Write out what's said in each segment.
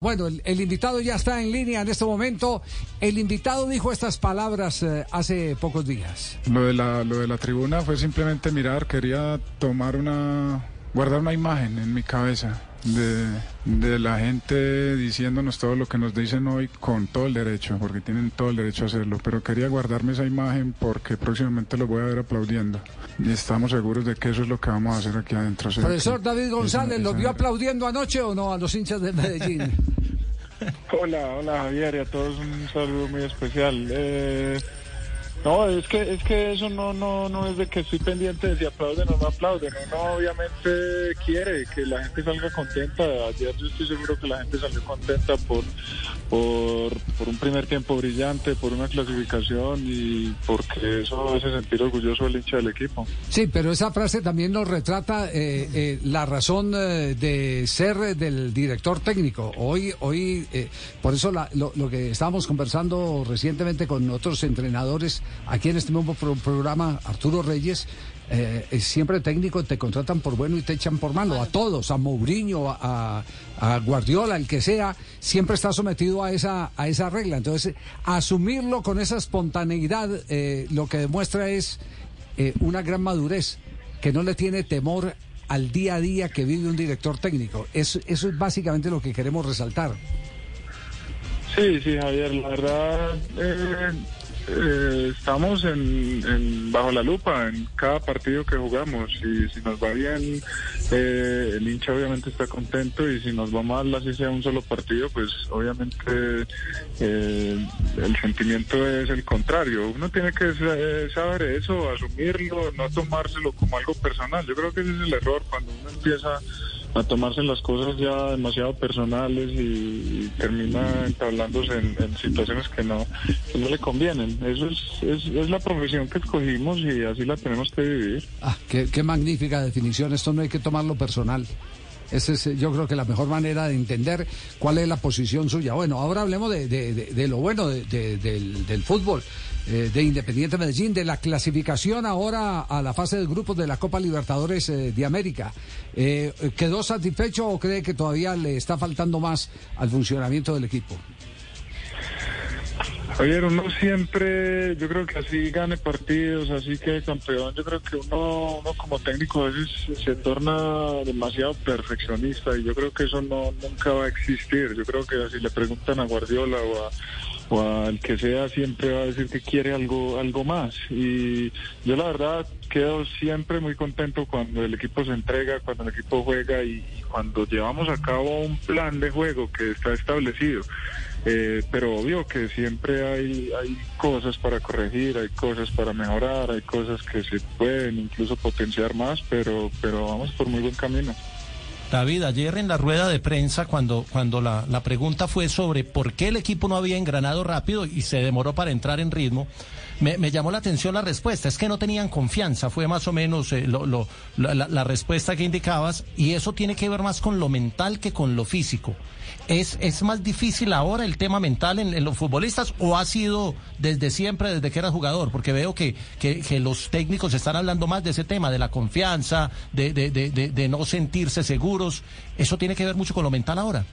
Bueno, el, invitado ya está en línea en este momento. El invitado dijo estas palabras eh, hace pocos días. Lo de, la, lo de la tribuna fue simplemente mirar, quería tomar una, guardar una imagen en mi cabeza de, la gente diciéndonos todo lo que nos dicen hoy con todo el derecho, porque tienen todo el derecho a hacerlo, pero quería guardarme esa imagen porque próximamente lo voy a ver aplaudiendo y estamos seguros de que eso es lo que vamos a hacer aquí adentro. Profesor David González, ¿lo vio aplaudiendo anoche o no a los hinchas de Medellín? hola, hola Javier y a todos un saludo muy especial. Eh, no, es que es que eso no no no es de que estoy pendiente de si aplauden o no aplauden. Uno obviamente quiere que la gente salga contenta. Ayer yo estoy seguro que la gente salió contenta por por, por un primer tiempo brillante, por una clasificación y porque eso hace sentir orgulloso el hincha del equipo. Sí, pero esa frase también nos retrata eh, eh, la razón eh, de ser del director técnico. Hoy hoy por eso lo, lo que estábamos conversando recientemente con otros entrenadores aquí en este mismo programa, Arturo Reyes, eh, siempre técnico te contratan por bueno y te echan por malo. A todos, a Mourinho, a, Guardiola, el que sea, siempre está sometido a esa, a esa regla. Entonces, asumirlo con esa espontaneidad, eh, lo que demuestra es eh, una gran madurez, que no le tiene temor al día a día que vive un director técnico. Eso, eso es básicamente lo que queremos resaltar. Sí, sí, Javier, la verdad eh, estamos en, bajo la lupa en cada partido que jugamos y si nos va bien eh, el hincha obviamente está contento y si nos va mal así sea un solo partido pues obviamente eh, el sentimiento es el contrario. Uno tiene que saber eso asumirlo no tomárselo como algo personal. Yo creo que ese es el error cuando uno empieza a tomarse las cosas ya demasiado personales y, termina entablándose en, situaciones que no, no le convienen. Eso es, es, la profesión que escogimos y así la tenemos que vivir. Ah, qué, qué magnífica definición. Esto no hay que tomarlo personal. Esa es, yo creo que la mejor manera de entender cuál es la posición suya. Bueno, ahora hablemos de, de, lo bueno del, del, fútbol. Eh, de Independiente Medellín, de la clasificación ahora a la fase de grupos de la Copa Libertadores eh, de América. Eh, ¿Quedó satisfecho o cree que todavía le está faltando más al funcionamiento del equipo? Oye, uno siempre, yo creo que así gane partidos, así que campeón, yo creo que uno, uno como técnico a veces se torna demasiado perfeccionista y yo creo que eso no nunca va a existir. Yo creo que si le preguntan a Guardiola o a o al que sea siempre va a decir que quiere algo algo más. Y yo la verdad quedo siempre muy contento cuando el equipo se entrega cuando el equipo juega y, cuando llevamos a cabo un plan de juego que está establecido eh, pero obvio que siempre hay hay cosas para corregir hay cosas para mejorar hay cosas que se pueden incluso potenciar más pero pero vamos por muy buen camino. David, ayer en la rueda de prensa, cuando, cuando la, la, pregunta fue sobre por qué el equipo no había engranado rápido y se demoró para entrar en ritmo, me, me llamó la atención la respuesta. Es que no tenían confianza, fue más o menos eh, lo, lo, la, la, respuesta que indicabas, y eso tiene que ver más con lo mental que con lo físico. ¿Es, es más difícil ahora el tema mental en, los futbolistas o ha sido desde siempre, desde que era jugador? Porque veo que, que, que los técnicos están hablando más de ese tema, de la confianza, de, de, de, de no sentirse seguros. ¿Eso tiene que ver mucho con lo mental ahora?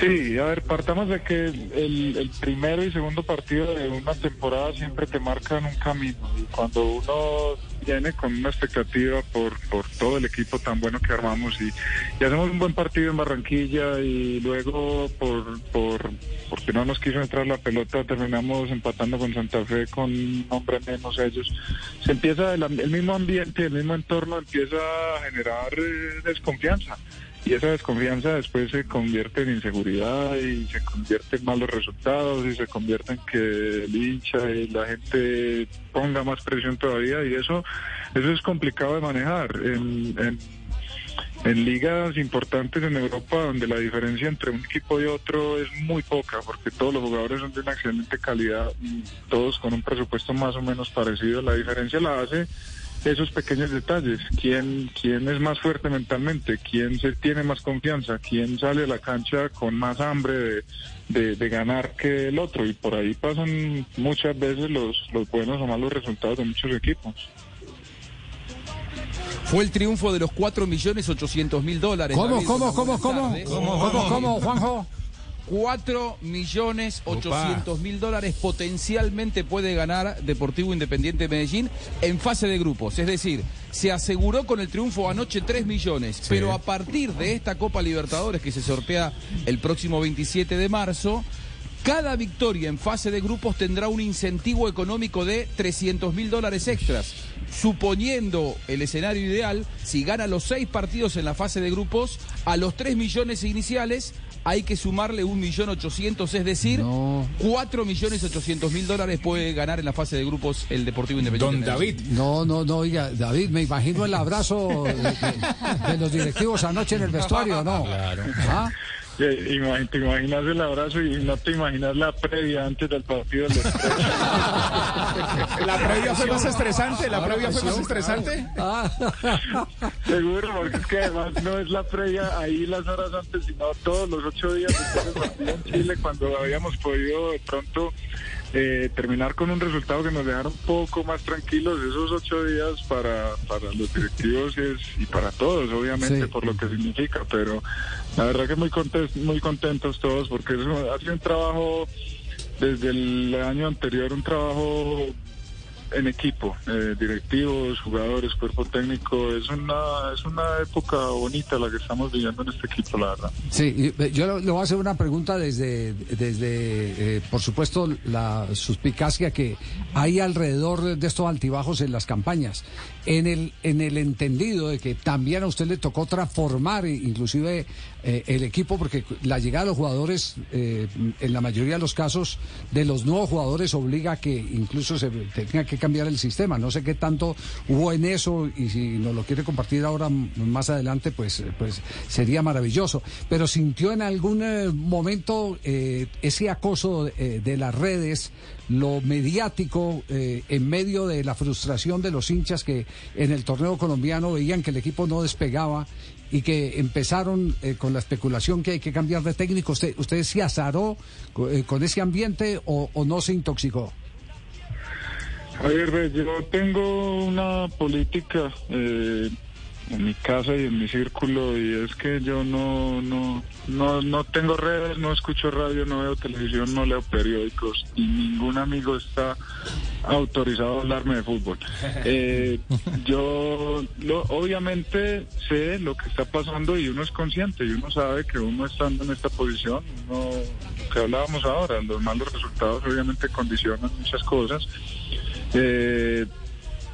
Sí, a ver, partamos de que el, primero y segundo partido de una temporada siempre te marcan un camino. Y cuando uno viene con una expectativa por, por todo el equipo tan bueno que armamos y, y hacemos un buen partido en Barranquilla y luego por, por porque no nos quiso entrar la pelota terminamos empatando con Santa Fe con un hombre menos ellos. Se empieza el, el mismo ambiente, el mismo entorno empieza a generar eh, desconfianza y esa desconfianza después se convierte en inseguridad y se convierte en malos resultados y se convierte en que el hincha y la gente ponga más presión todavía. Y eso eso es complicado de manejar. En, en, ligas importantes en Europa donde la diferencia entre un equipo y otro es muy poca porque todos los jugadores son de una excelente calidad todos con un presupuesto más o menos parecido la diferencia la hace esos pequeños detalles, quién, quién es más fuerte mentalmente, quién se tiene más confianza, quién sale a la cancha con más hambre de, de, ganar que el otro. Y por ahí pasan muchas veces los, los buenos o malos resultados de muchos equipos. Fue el triunfo de los 4 millones 800 mil dólares. ¿Cómo, David. cómo, cómo, cómo? ¿Cómo, cómo, cómo, Juanjo? 4 millones 800 mil dólares potencialmente puede ganar Deportivo Independiente de Medellín en fase de grupos. Es decir, se aseguró con el triunfo anoche 3 millones, pero a partir de esta Copa Libertadores que se sortea el próximo 27 de marzo, cada victoria en fase de grupos tendrá un incentivo económico de 300 mil dólares extras. Suponiendo el escenario ideal, si gana los seis partidos en la fase de grupos, a los 3 millones iniciales hay que sumarle un millón ochocientos, es decir, No. 4 millones ochocientos mil dólares puede ganar en la fase de grupos el Deportivo Independiente. Don. David. No, no, no, oiga, David, me imagino el abrazo de, de- de los directivos anoche en el vestuario, ¿no? Claro. Imag- Te imaginas el abrazo y no te imaginas la previa antes del partido. del. La previa fue más estresante, la previa fue más estresante. Seguro, porque es que además no es la previa ahí las horas antes, sino todos los ocho días después del partido en Chile, cuando habíamos podido de pronto eh, terminar con un resultado que nos dejara un poco más tranquilos. Esos ocho días para, para los directivos es, y para todos, obviamente, Sí. por lo que significa, pero la verdad que muy contentos, muy contentos todos, porque es un- ha sido un trabajo desde el año anterior, un trabajo en equipo, eh, directivos, jugadores, cuerpo técnico, es una es una época bonita la que estamos viviendo en este equipo, la verdad. Sí, eh, yo le voy a hacer una pregunta desde, desde eh, por supuesto, la suspicacia que hay alrededor de estos altibajos en las campañas. En el, en el entendido de que también a usted le tocó transformar eh, inclusive el equipo, porque la llegada de los jugadores, en la mayoría de los casos, de los nuevos jugadores obliga a que incluso se tenga que cambiar el sistema. No sé qué tanto hubo en eso y si nos lo quiere compartir ahora más adelante, pues, eh, pues sería maravilloso. Pero sintió en algún eh, momento eh, ese acoso de las redes, lo mediático, en medio de la frustración de los hinchas que en el torneo colombiano veían que el equipo no despegaba y que empezaron con la especulación que hay que cambiar de técnico. ¿Usted, usted se azaró co- con ese ambiente o, o no se intoxicó? Javier, ve, yo tengo una política eh, en mi casa y en mi círculo y es que yo no, no, no, no tengo redes, no escucho radio, no veo televisión, no leo periódicos y ningún amigo está autorizado a hablarme de fútbol. Eh, yo lo- obviamente sé lo que está pasando y uno es consciente y uno sabe que uno estando en esta posición, uno, lo que hablábamos ahora, los malos resultados obviamente condicionan muchas cosas. Eh,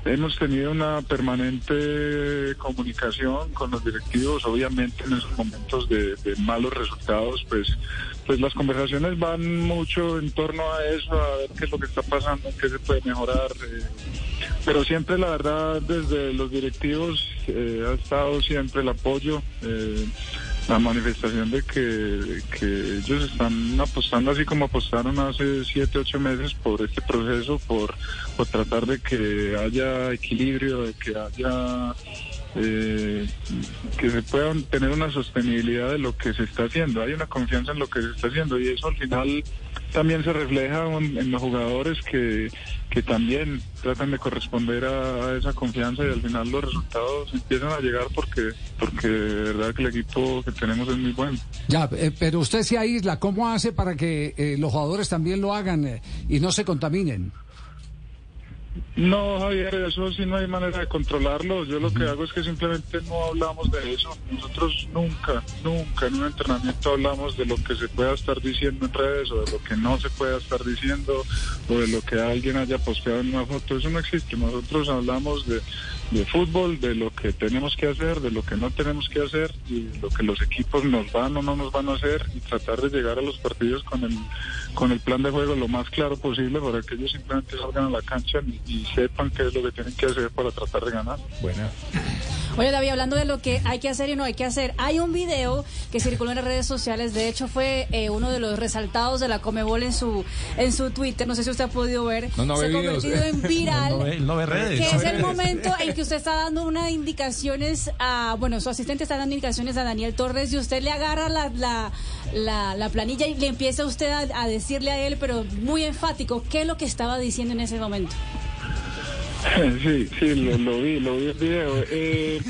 hemos tenido una permanente comunicación con los directivos, obviamente en esos momentos de, malos resultados, pues, pues las conversaciones van mucho en torno a eso, a ver qué es lo que está pasando, qué se puede mejorar. eh, pero siempre la verdad desde los directivos eh, ha estado siempre el apoyo, eh, la manifestación de que, que ellos están apostando así como apostaron hace siete, ocho meses por este proceso, por, por tratar de que haya equilibrio, de que haya eh, que se pueda tener una sostenibilidad de lo que se está haciendo. Hay una confianza en lo que se está haciendo y eso al final también se refleja en los jugadores que, que también tratan de corresponder a, a esa confianza y al final los resultados empiezan a llegar porque porque de verdad que el equipo que tenemos es muy bueno. Ya, eh, pero usted se aísla, ¿cómo hace para que eh, los jugadores también lo hagan eh, y no se contaminen? No, Javier, eso sí no hay manera de controlarlo. Yo lo que hago es que simplemente no hablamos de eso. Nosotros nunca, nunca en un entrenamiento hablamos de lo que se pueda estar diciendo en redes o de lo que no se pueda estar diciendo o de lo que alguien haya posteado en una foto. Eso no existe. Nosotros hablamos de, de fútbol, de lo que tenemos que hacer, de lo que no tenemos que hacer y lo que los equipos nos van o no nos van a hacer y tratar de llegar a los partidos con el, con el plan de juego lo más claro posible para que ellos simplemente salgan a la cancha y, sepan qué es lo que tienen que hacer para tratar de ganar. Buena. Oye, David, hablando de lo que hay que hacer y no hay que hacer, hay un video que circuló en las redes sociales, de hecho fue eh, uno de los resaltados de la Comebol en su en su Twitter, no sé si usted ha podido ver, No, no se ha videos. convertido en viral. No ve, no ve redes. Que no es ve el redes. momento en que usted está dando unas indicaciones a, bueno, su asistente está dando indicaciones a Daniel Torres y usted le agarra la, la, la, la planilla y le empieza usted a, a decirle a él, pero muy enfático, qué es lo que estaba diciendo en ese momento. Sí, sí, lo, vi, lo vi el video. Eh,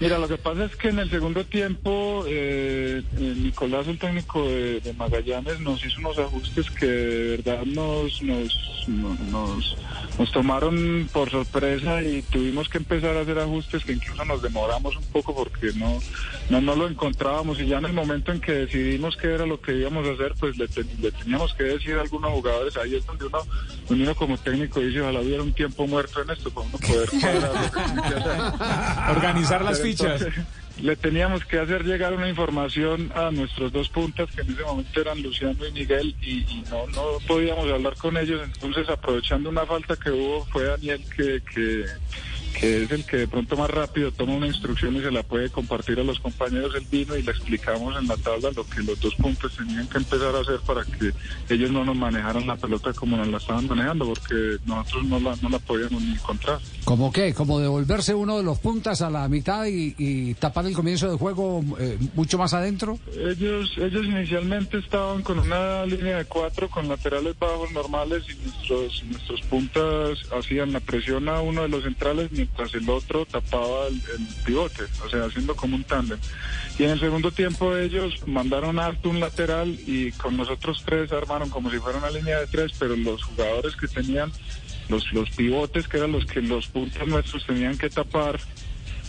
mira, lo que pasa es que en el segundo tiempo eh, eh, Nicolás, el técnico de, Magallanes, nos hizo unos ajustes que de verdad nos, nos, no- nos, nos tomaron por sorpresa y tuvimos que empezar a hacer ajustes que incluso nos demoramos un poco porque no, no, no lo encontrábamos. Y ya en el momento en que decidimos qué era lo que íbamos a hacer, pues le, ten- le teníamos que decir a algunos jugadores, ahí es donde uno, donde uno como técnico dice, ojalá hubiera un tiempo muerto en esto para uno poder. Organizar las fichas. entonces, le teníamos que hacer llegar una información a nuestros dos puntas, que en ese momento eran Luciano y Miguel, y, y no, no podíamos hablar con ellos. Entonces, aprovechando una falta que hubo, fue Daniel que, que, que es el que de pronto más rápido toma una instrucción y se la puede compartir a los compañeros. Él vino y le explicamos en la tabla lo que los dos puntos tenían que empezar a hacer para que ellos no nos manejaran la pelota como nos la estaban manejando, porque nosotros no la, no la podíamos ni encontrar. ¿Cómo qué? ¿Como devolverse uno de los puntas a la mitad y, y tapar el comienzo del juego eh, mucho más adentro? Ellos, ellos inicialmente estaban con una línea de cuatro con laterales bajos normales y nuestros, nuestros puntas hacían la presión a uno de los centrales mientras el otro tapaba el, el pivote, o sea, haciendo como un tándem. Y en el segundo tiempo ellos mandaron alto un lateral y con nosotros tres armaron como si fuera una línea de tres, pero los jugadores que tenían los, los pivotes, que eran los que los puntos nuestros tenían que tapar,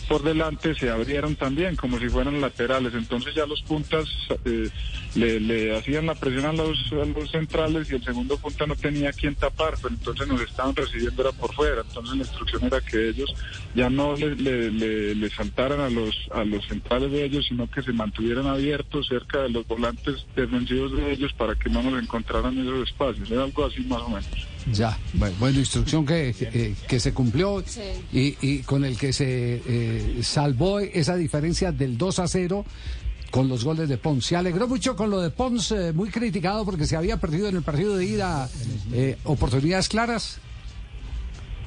por delante se abrieron también como si fueran laterales. Entonces ya los puntas eh, le, hacían la presión a los, a los centrales y el segundo punta no tenía quien tapar, pero entonces nos estaban recibiendo era por fuera. Entonces la instrucción era que ellos ya no le, le- le saltaran a los, a los centrales de ellos, sino que se mantuvieran abiertos cerca de los volantes defensivos de ellos para que no nos encontraran esos espacios. Era algo así más o menos. Ya, bueno, bueno, instrucción que, que, que se cumplió Sí. y, y con el que se eh, salvó esa diferencia del 2 a 0 con los goles de Pons. Se alegró mucho con lo de Pons, eh, muy criticado porque se había perdido en el partido de ida eh, oportunidades claras.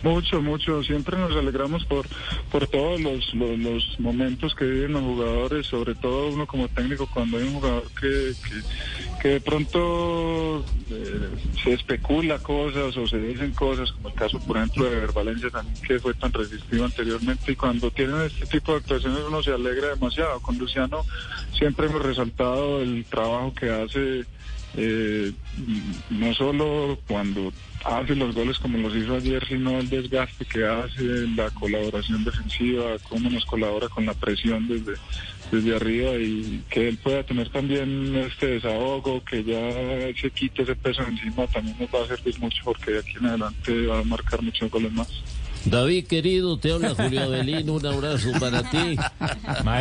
Mucho, mucho. Siempre nos alegramos por, por todos los, los, los momentos que viven los jugadores, sobre todo uno como técnico cuando hay un jugador que, que, que de pronto eh, se especula cosas o se dicen cosas, como el caso, por ejemplo, de Valencia también, que fue tan resistivo anteriormente. Y cuando tienen este tipo de actuaciones uno se alegra demasiado. Con Luciano siempre hemos resaltado el trabajo que hace eh, no solo cuando hace los goles como los hizo ayer, sino el desgaste que hace, la colaboración defensiva, cómo nos colabora con la presión desde, desde arriba y que él pueda tener también este desahogo, que ya se quite ese peso encima, también nos va a servir mucho porque de aquí en adelante va a marcar muchos goles más. David, querido, te habla Julio Avelino, un abrazo para ti.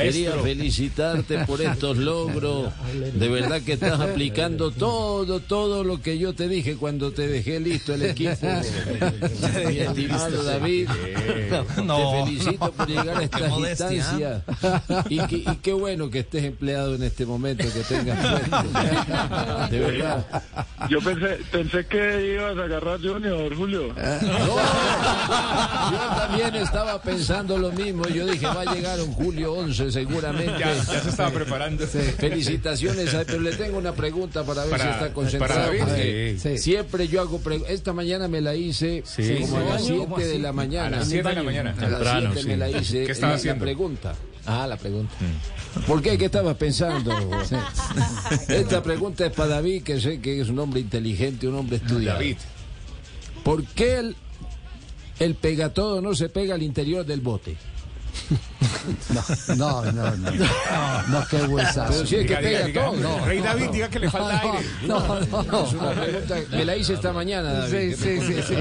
Quería felicitarte por estos logros. De verdad que estás aplicando todo, todo lo que yo te dije cuando te dejé listo el equipo. Mi estimado David, No, te felicito por llegar a esta modestia. instancia. Y, qué bueno que estés empleado en este momento, que tengas suerte. De verdad. Yo pensé, pensé que ibas a agarrar Junior, Julio. Yo también estaba pensando lo mismo. Yo dije, va a llegar un julio 11 seguramente. Ya, ya se estaba preparando. Felicitaciones, a- pero le tengo una pregunta para ver Para- si está concentrado. para David, porque sí. Siempre yo hago preguntas. Esta mañana me la hice como a las Sí. 7 de la mañana. A las 7 de la mañana. A las Temprano, 7 me la hice. ¿Qué estaba la, la haciendo? pregunta. Ah, la pregunta. ¿Por qué? ¿Qué estabas pensando? Esta pregunta es para David, que sé que es un hombre inteligente, un hombre estudiado. David. ¿Por qué el, el pegatodo no se pega al interior del bote? No, no, no. No, no qué huesazo. Pero es que pega diga. todo. No, Rey David, diga que le falta aire. No, no, no. Es una pregunta, me la hice esta mañana, David. Sí, sí, sí, sí.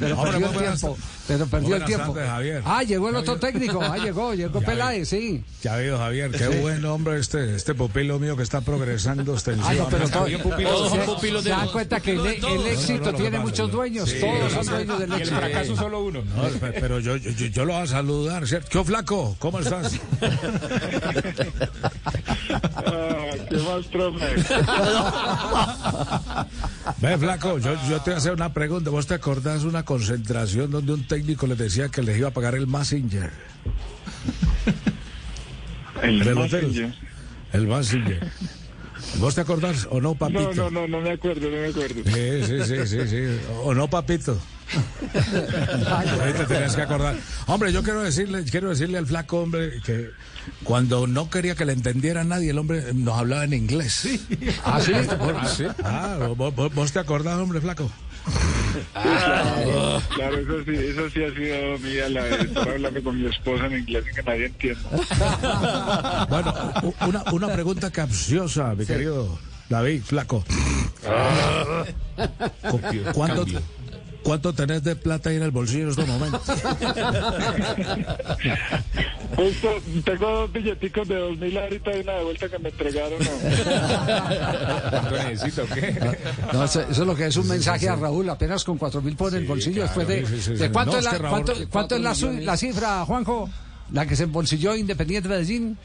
Pero perdió el tiempo. Pero perdió el tiempo. Ah, llegó el otro técnico. Ah, llegó, llegó Peláez, sí. Ya veo, Javier, qué buen hombre este, este pupilo mío que está progresando Ah, no, pero extensivamente. todo- Bien pupilos, Todos son se- pupilos se de dan los- cuenta que el, éxito tiene muchos dueños. Todos son dueños del Y el éxito. fracaso solo uno. No, pe- pero yo, yo, yo lo voy a saludar, ¿cierto? ¿Qué flaco? ¿Cómo estás? Ah, ¿Qué más, profe? Ve, flaco, yo, yo te voy a hacer una pregunta. ¿Vos te acordás una concentración donde un técnico les decía que les iba a pagar el Massinger? El el Massinger. El Massinger. ¿Vos te acordás o no, papito? No, no, no, no me acuerdo, no me acuerdo. Sí, sí, sí, sí, sí. ¿O no, papito? Ahí te tenías que acordar. Hombre, yo quiero decirle, quiero decirle al flaco, hombre, que cuando no quería que le entendiera nadie, el hombre nos hablaba en inglés. Ah, sí. Ah, sí. Ah, ¿vos, te acordás, hombre, flaco? Claro, claro, eso sí, eso sí ha sido mía, la de estar hablando con mi esposa en inglés y que nadie entienda. Bueno, una, una pregunta capciosa, mi querido David, flaco. ¿Cu- ¿Cuánto, ¿Cuánto tenés de plata ahí en el bolsillo en estos momentos? Tengo dos billeticos de dos mil ahorita y una de vuelta que me entregaron. ¿no? ¿Cuánto necesito? ¿Qué? No, eso, eso es lo que es un mensaje a Raúl, apenas con cuatro mil por el bolsillo. después de, ¿de cuánto, No, es la, que Raúl- cuánto, cuánto es la, su- millones. la cifra, Juanjo? La que se embolsilló Independiente Medellín.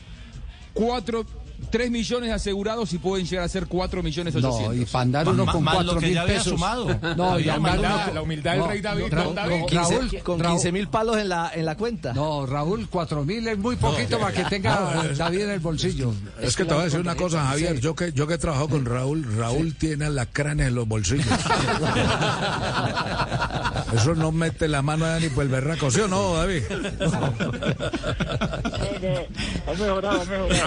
Cuatro, tres millones asegurados y pueden llegar a ser cuatro millones No, ochocientos. y para andar uno con más lo cuatro que mil ya había pesos. sumado. No, y La andar humildad, uno con- la humildad del rey David, Ra- don David. Ra- 15 Raúl, con Raúl- 15 mil palos en la, en la cuenta. No, Raúl, cuatro mil es muy poquito para que tenga David en el bolsillo. Es que te voy a decir una cosa, Javier. Yo que, yo que he trabajado con Raúl, Raúl tiene alacranes en los bolsillos. Eso no mete la mano allá ni por el berraco, ¿sí o no, David? No, no, ha mejorado, ha mejorado.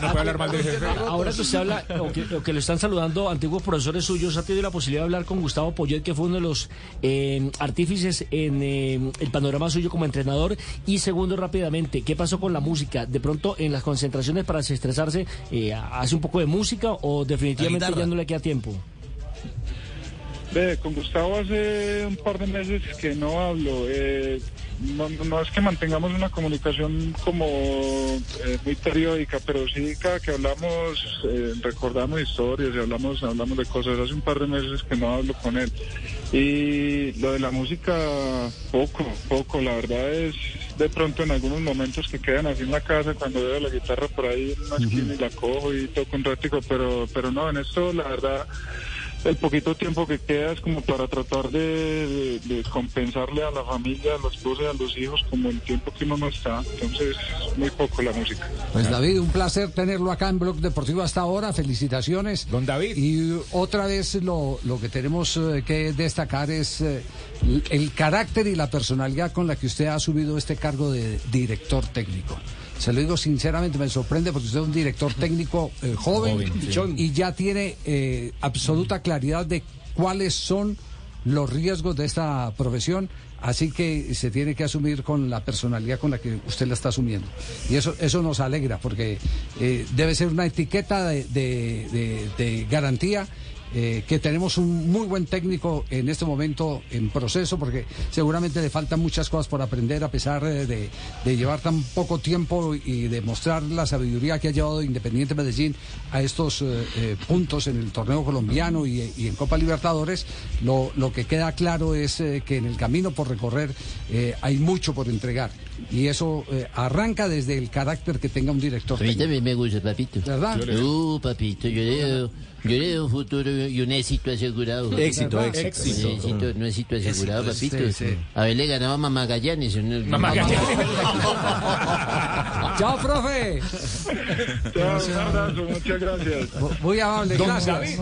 No puede hablar mal del jefe. Ahora que usted habla, o que, o que lo están saludando antiguos profesores suyos, ha tenido la posibilidad de hablar con Gustavo Poyet, que fue uno de los eh, artífices en eh, el panorama suyo como entrenador. Y segundo, rápidamente, ¿qué pasó con la música? De pronto, en las concentraciones para desestresarse, eh, ¿hace un poco de música o definitivamente ya no le queda tiempo? Ve, con Gustavo hace un par de meses que no hablo. Eh, no, no es que mantengamos una comunicación como eh, muy periódica, pero sí cada que hablamos eh, recordamos historias y hablamos hablamos de cosas. Hace un par de meses que no hablo con él. Y lo de la música, poco, poco. La verdad es de pronto en algunos momentos que quedan así en la casa cuando veo la guitarra por ahí en una esquina y la cojo y toco un ratico, pero, pero no, en esto la verdad el poquito tiempo que queda es como para tratar de, de- de compensarle a la familia, a la esposa y a los hijos como el tiempo que uno no está. Entonces, muy poco la música. Pues David, un placer tenerlo acá en Blog Deportivo hasta ahora. Felicitaciones. Don David. Y otra vez lo, lo que tenemos eh, que destacar es eh, el- el carácter y la personalidad con la que usted ha asumido este cargo de director técnico. Se lo digo sinceramente, me sorprende porque usted es un director técnico eh, joven, y ya tiene eh, absoluta claridad de cuáles son los riesgos de esta profesión, así que se tiene que asumir con la personalidad con la que usted la está asumiendo. Y eso, eso nos alegra, porque eh, debe ser una etiqueta de, de- de- de garantía. Eh, que tenemos un muy buen técnico en este momento en proceso, porque seguramente le faltan muchas cosas por aprender a pesar de, llevar tan poco tiempo y de mostrar la sabiduría que ha llevado Independiente Medellín a estos eh, eh, puntos en el torneo colombiano y, en Copa Libertadores. Lo, lo que queda claro es que en el camino por recorrer hay mucho por entregar y eso eh, arranca desde el carácter que tenga un director. A mí también me gusta, papito. ¿Verdad? Uh, papito, yo le veo, yo le veo un futuro y un éxito asegurado. Éxito, Un éxito. éxito, un éxito asegurado, Éxito, papito. sí, sí. Haberle ganado a Mamá Gallanes. un- Mamá Chao, profe. Chao, un abrazo, muchas gracias. Muy amable, gracias.